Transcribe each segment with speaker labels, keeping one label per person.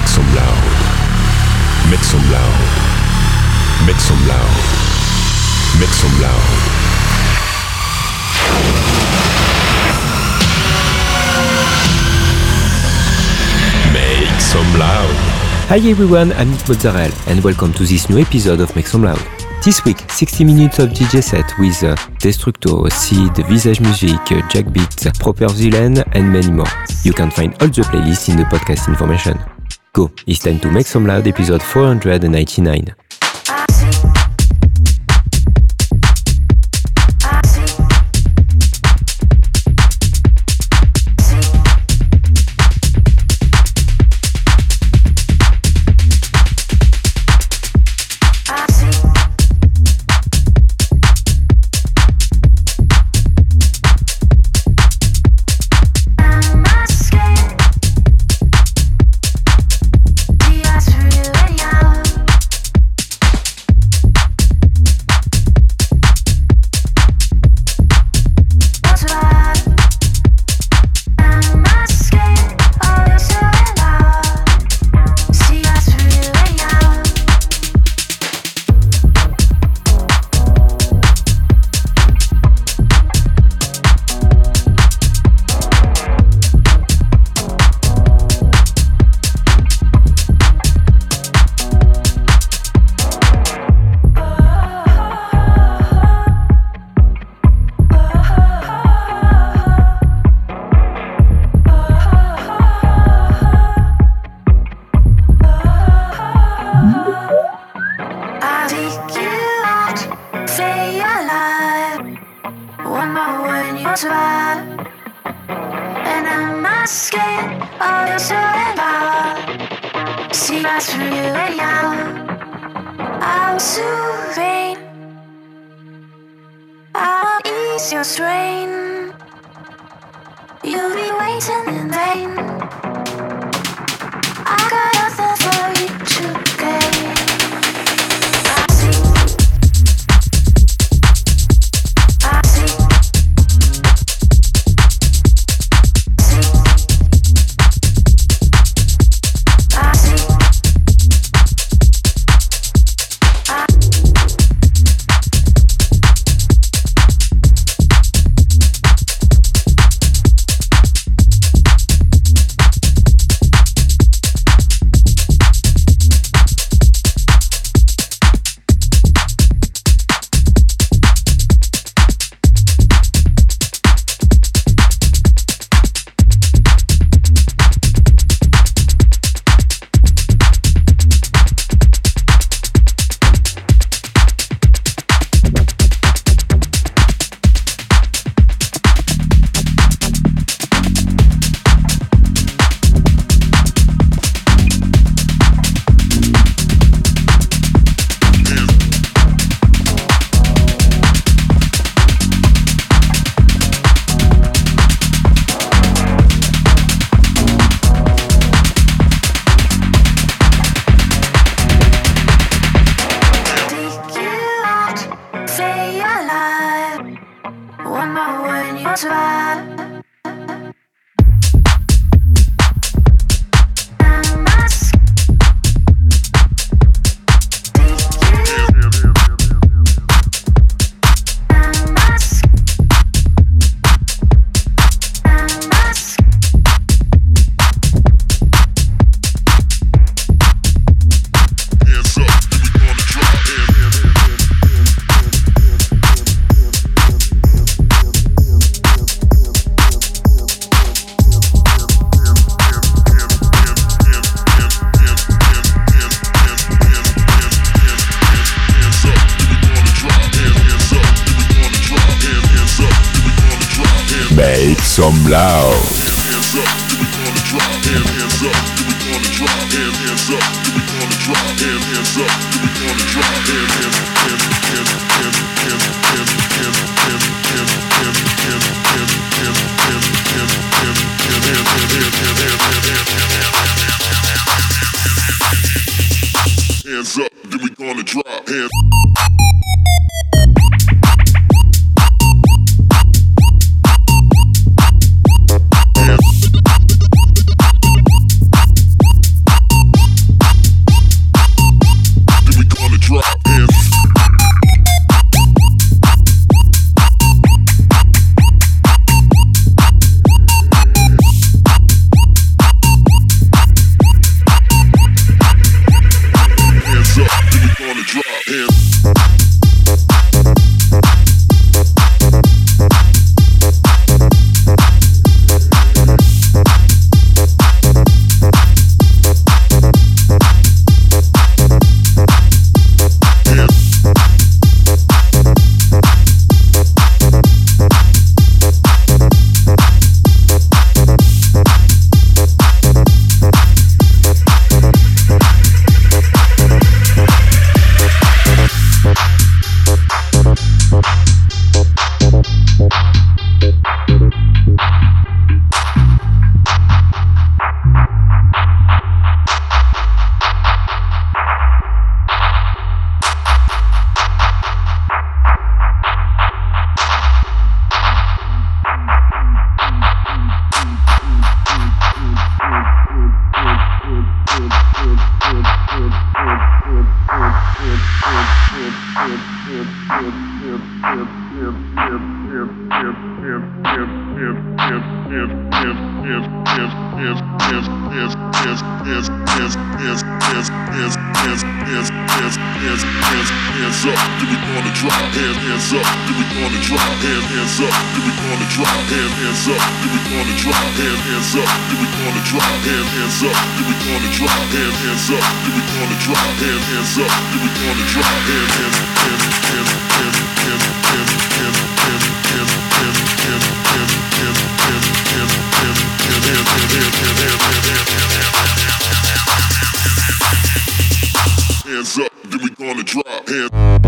Speaker 1: Make some loud. Make some loud. Make some loud. Make some loud. Make some loud.
Speaker 2: Hi everyone, I'm Nick Mozzarella and welcome to this new episode of Make Some Loud. This week, 60 minutes of DJ set with uh, Destructo, Seed, Visage Music, uh, Jack Beat, Proper Villain and many more. You can find all the playlists in the podcast information. Go, it's time to Make Some Loud episode 499.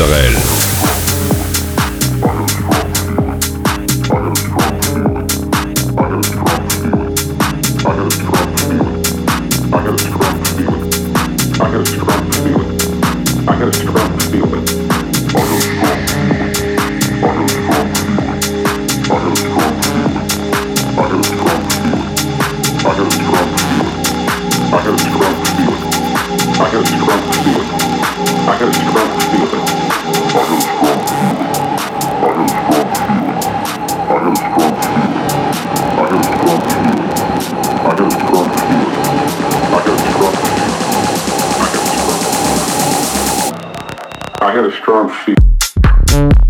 Speaker 3: Israel. I
Speaker 4: had a strong
Speaker 5: feel.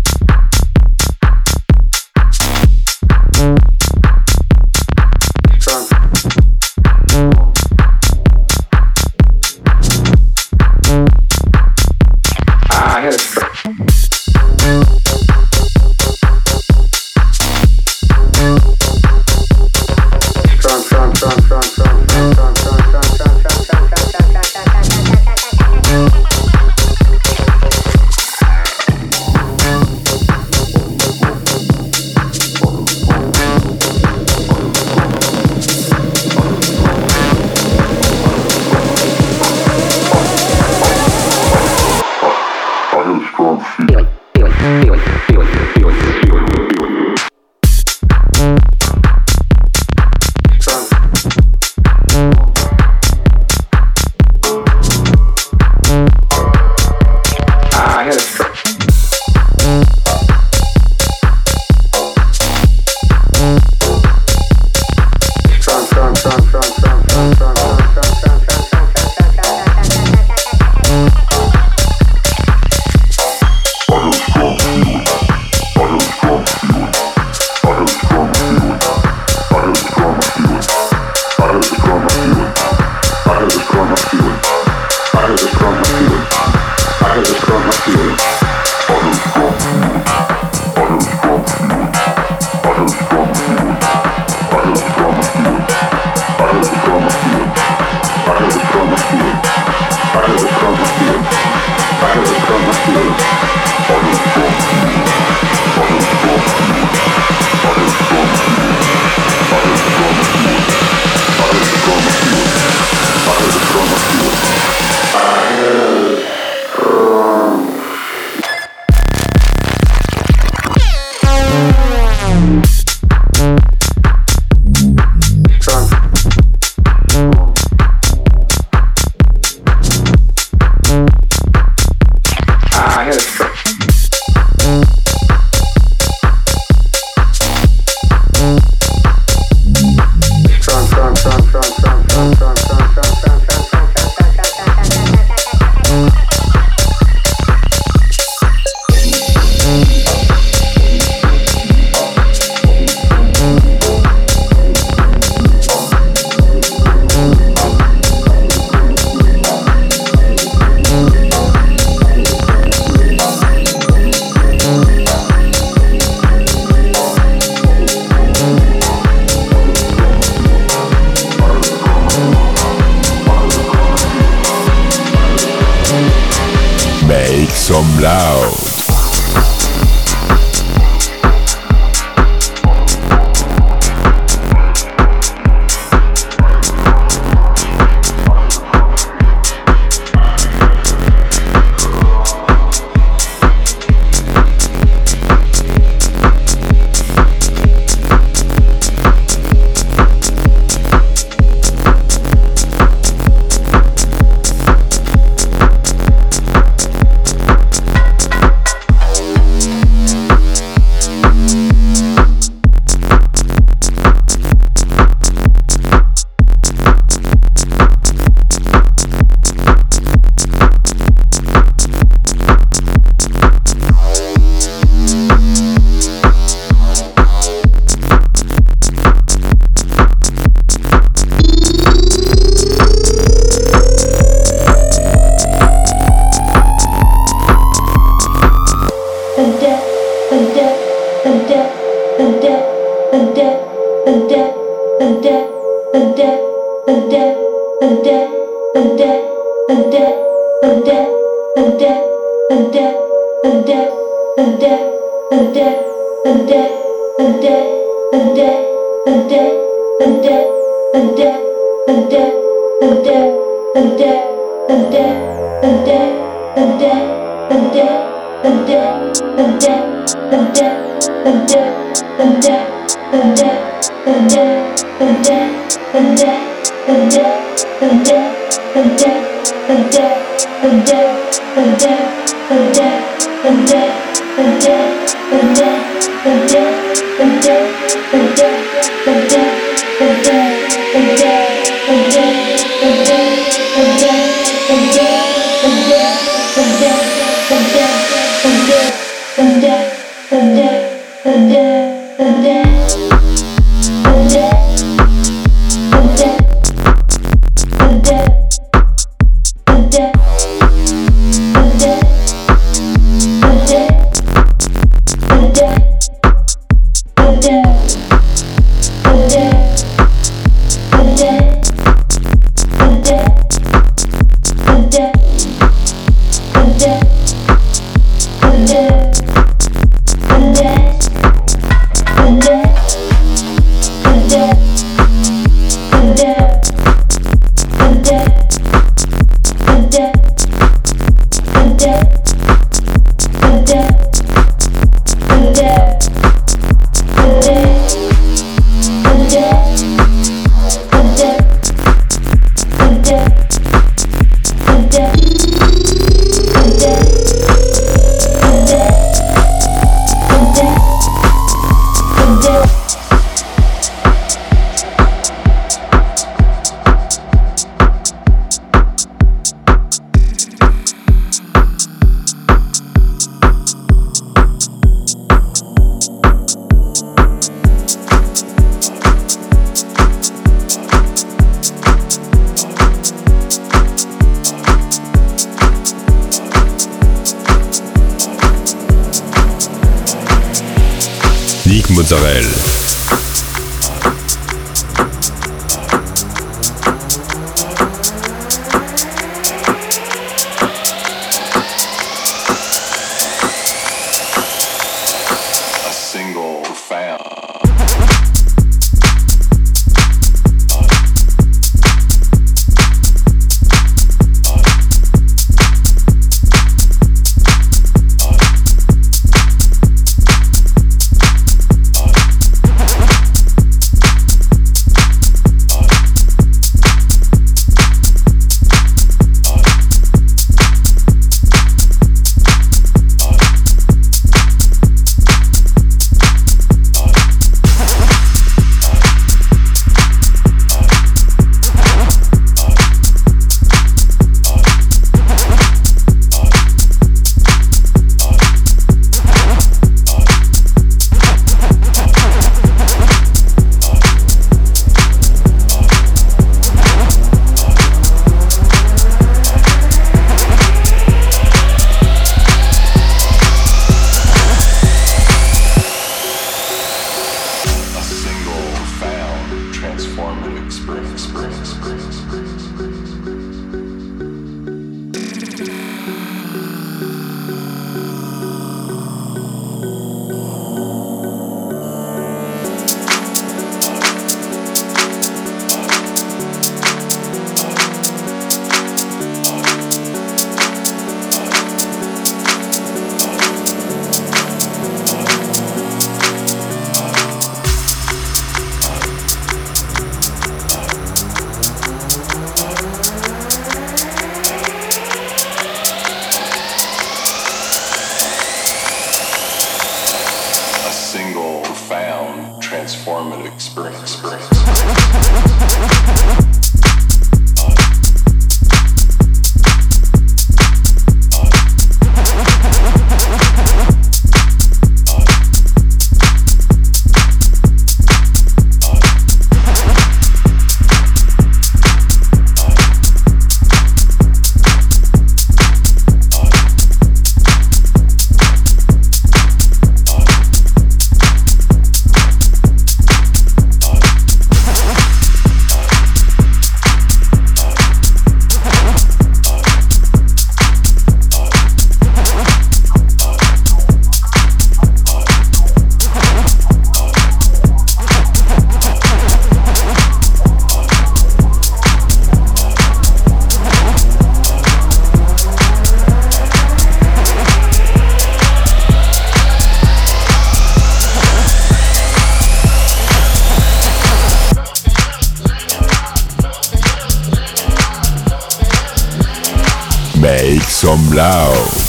Speaker 5: Some loud.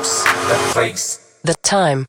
Speaker 6: house, the place,
Speaker 7: the time.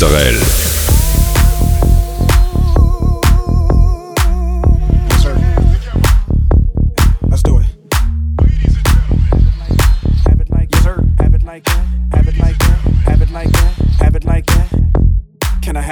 Speaker 8: Israel.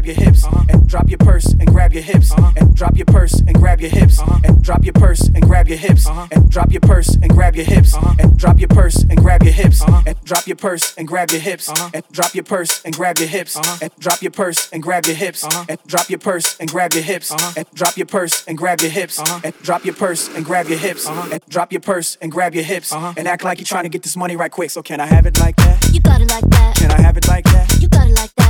Speaker 8: Grab your hips. And drop your purse and grab your hips. And drop your purse and grab your hips. And drop your purse and grab your hips. And drop your purse and grab your hips. And drop your purse and grab your hips. And drop your purse and grab your hips. And drop your purse and grab your hips. And drop your purse and grab your hips. And drop your purse and grab your hips. And drop your purse and grab your hips. And drop your purse and grab your hips. And drop your purse and grab your hips. And act like you're trying to get this money right quick. So can I have it like that?
Speaker 3: You got it like that.
Speaker 8: Can I have it like that?
Speaker 3: You got it like that.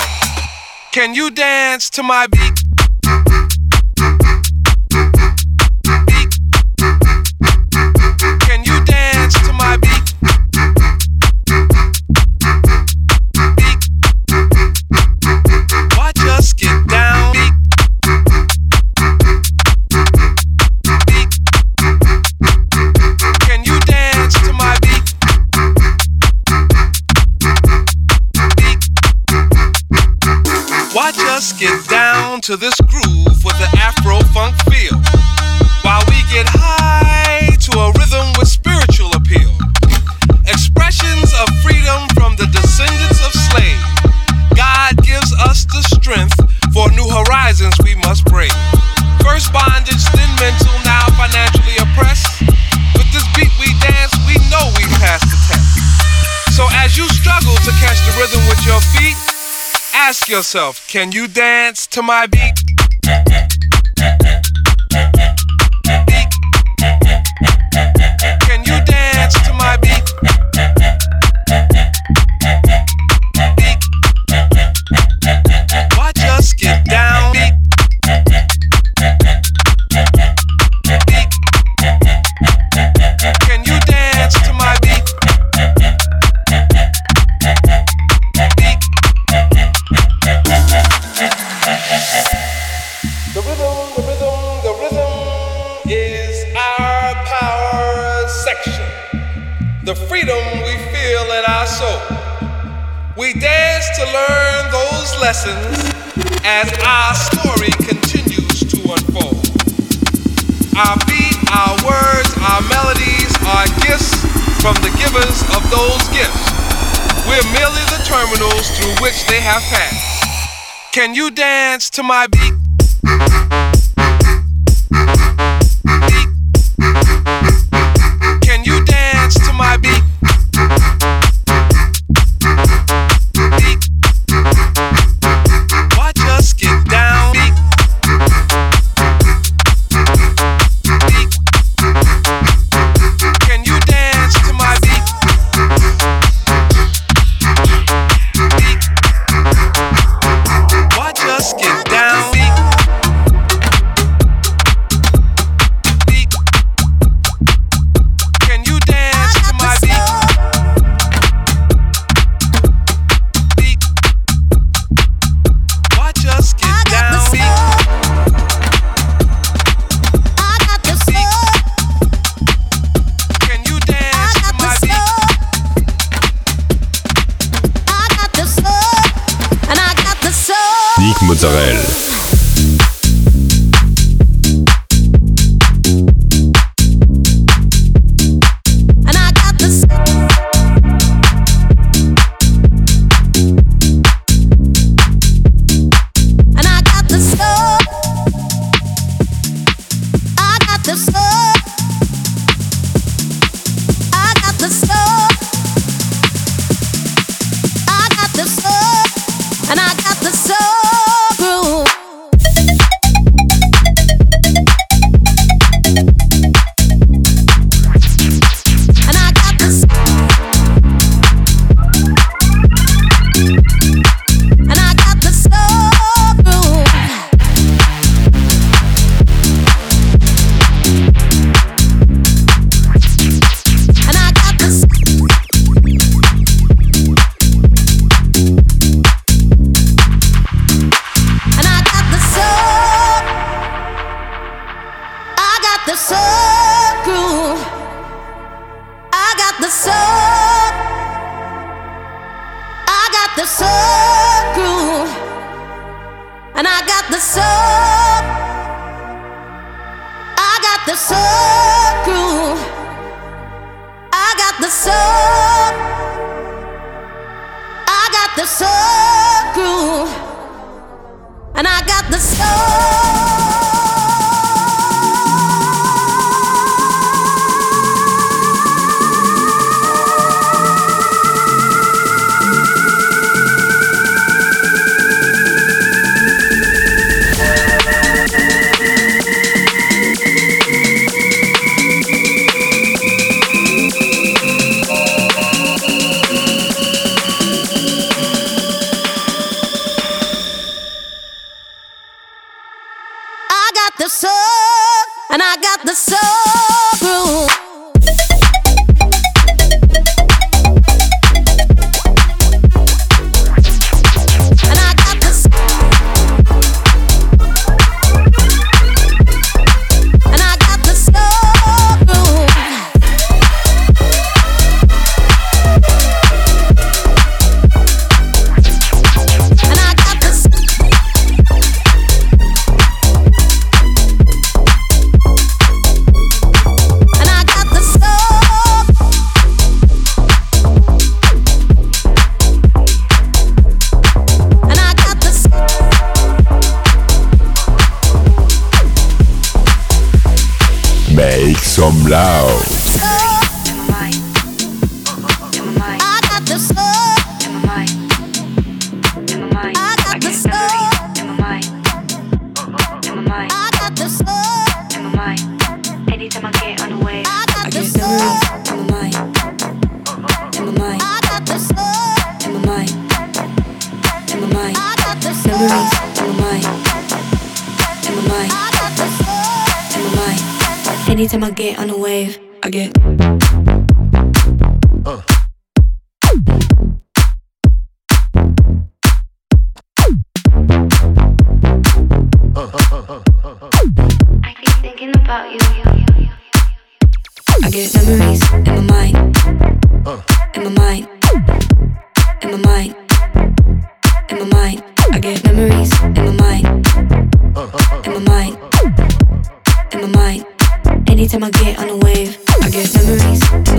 Speaker 9: can you dance to my beat? yourself, can you dance to my beat? to my
Speaker 10: Israel.
Speaker 11: Anytime I get on a wave, I get memories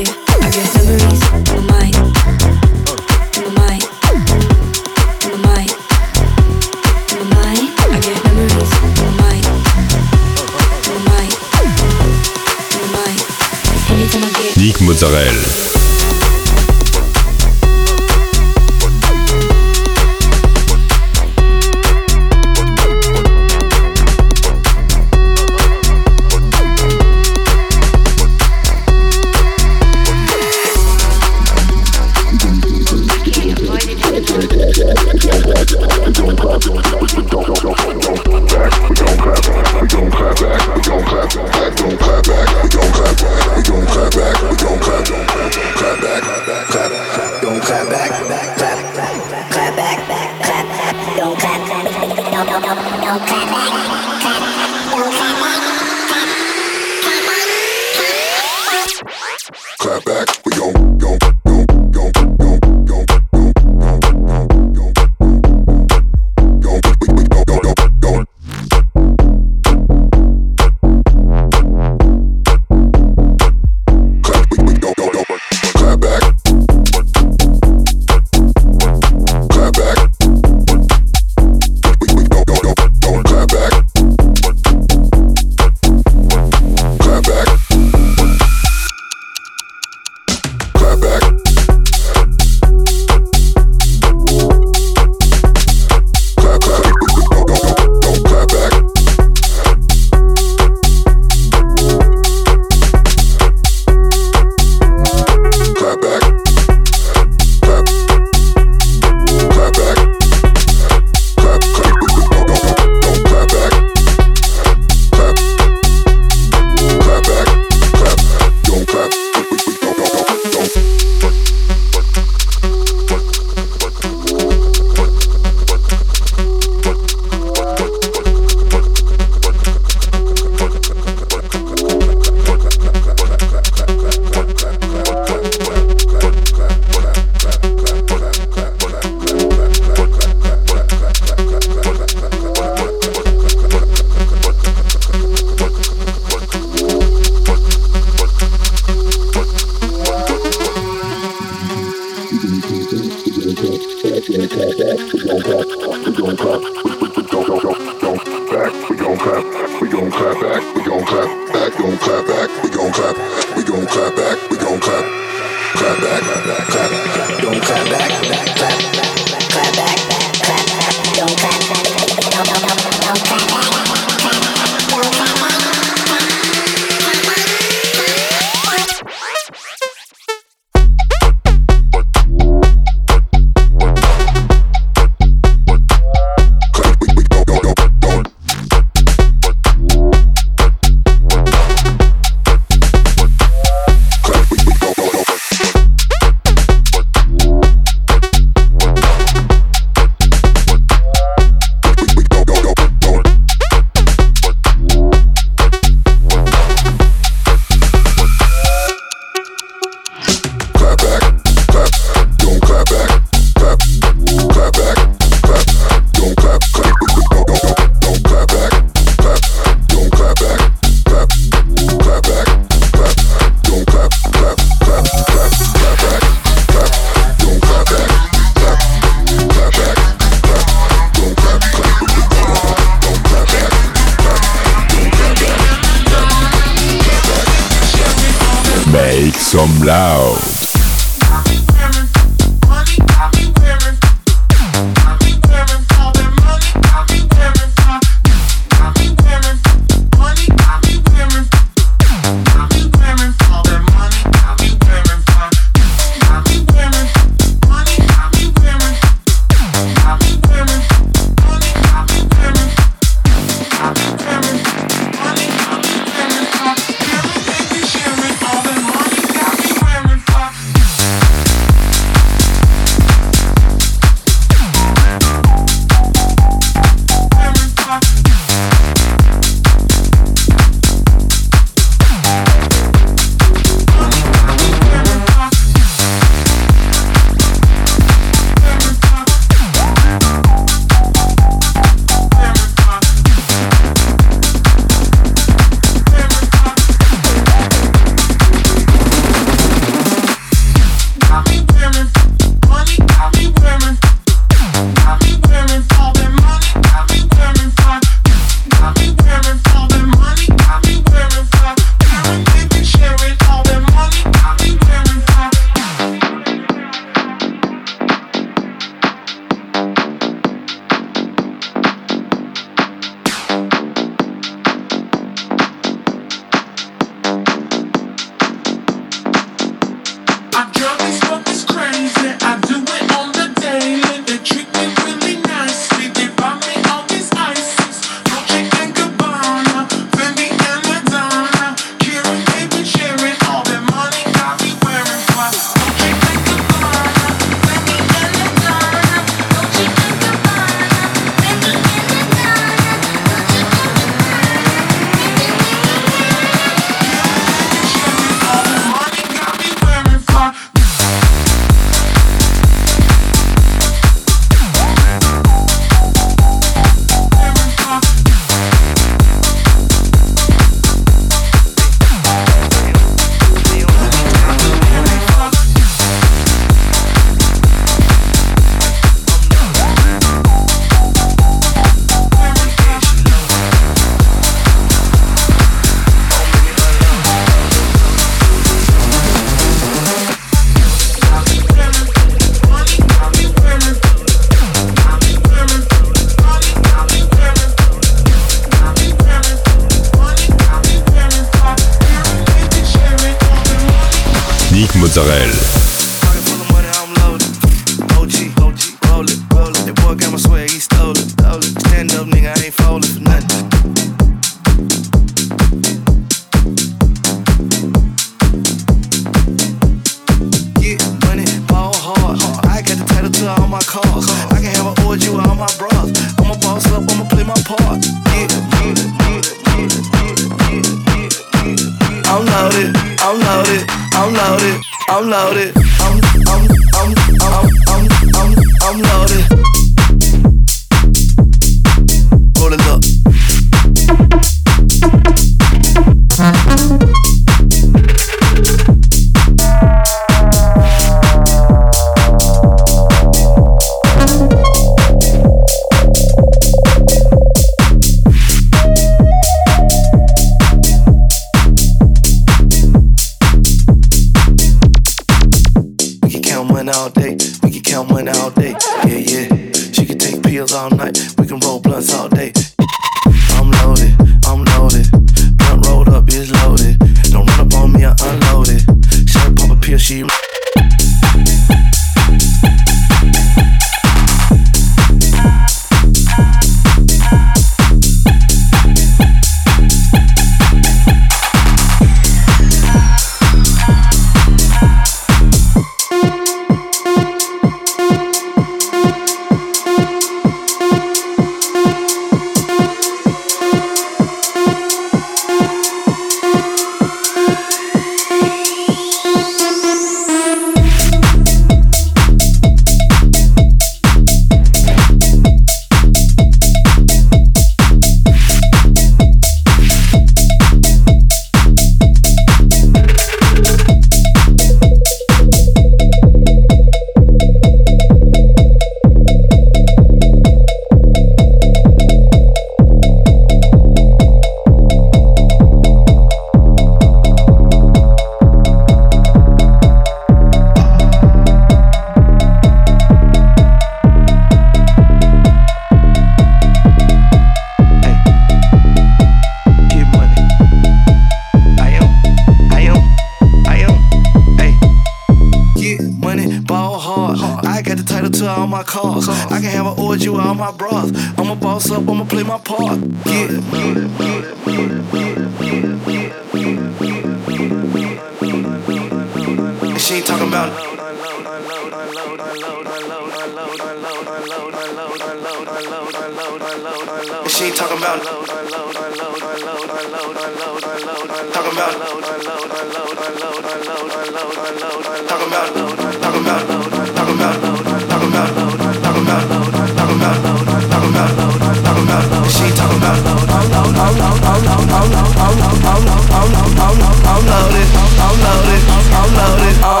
Speaker 12: loaded I'm loaded I'm loaded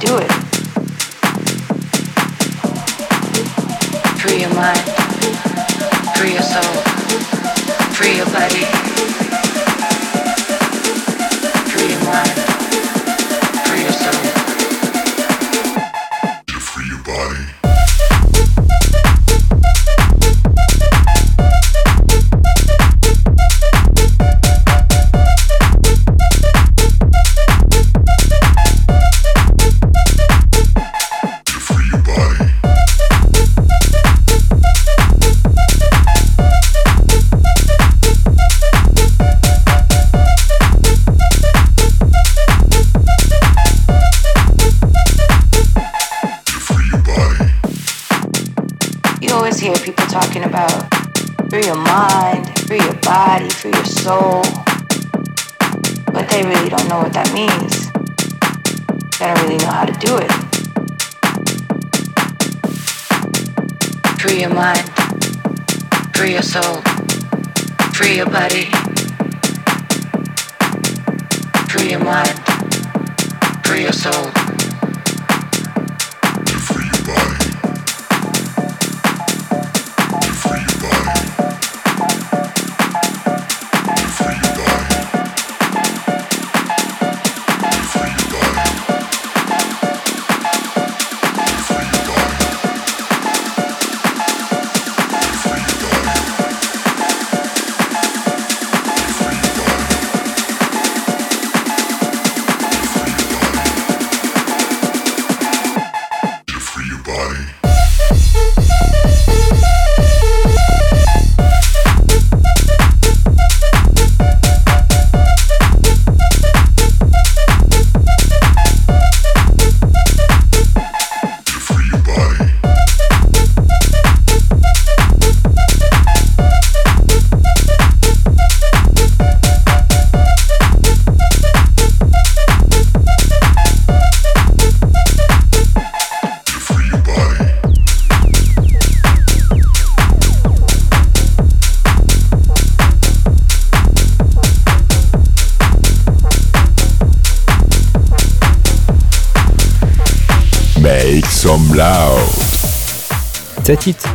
Speaker 12: That's it, soul. Free your
Speaker 1: body. Free your
Speaker 13: mind. Free
Speaker 14: your soul.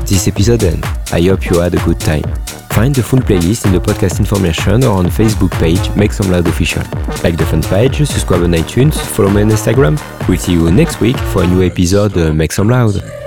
Speaker 14: This episode end. I hope you had a good time. Find the full playlist in the podcast information or on Facebook page Make Some Loud Official. Like the fan page, subscribe on iTunes, follow me on Instagram. We'll see you next week for a new episode uh, Make
Speaker 13: some loud.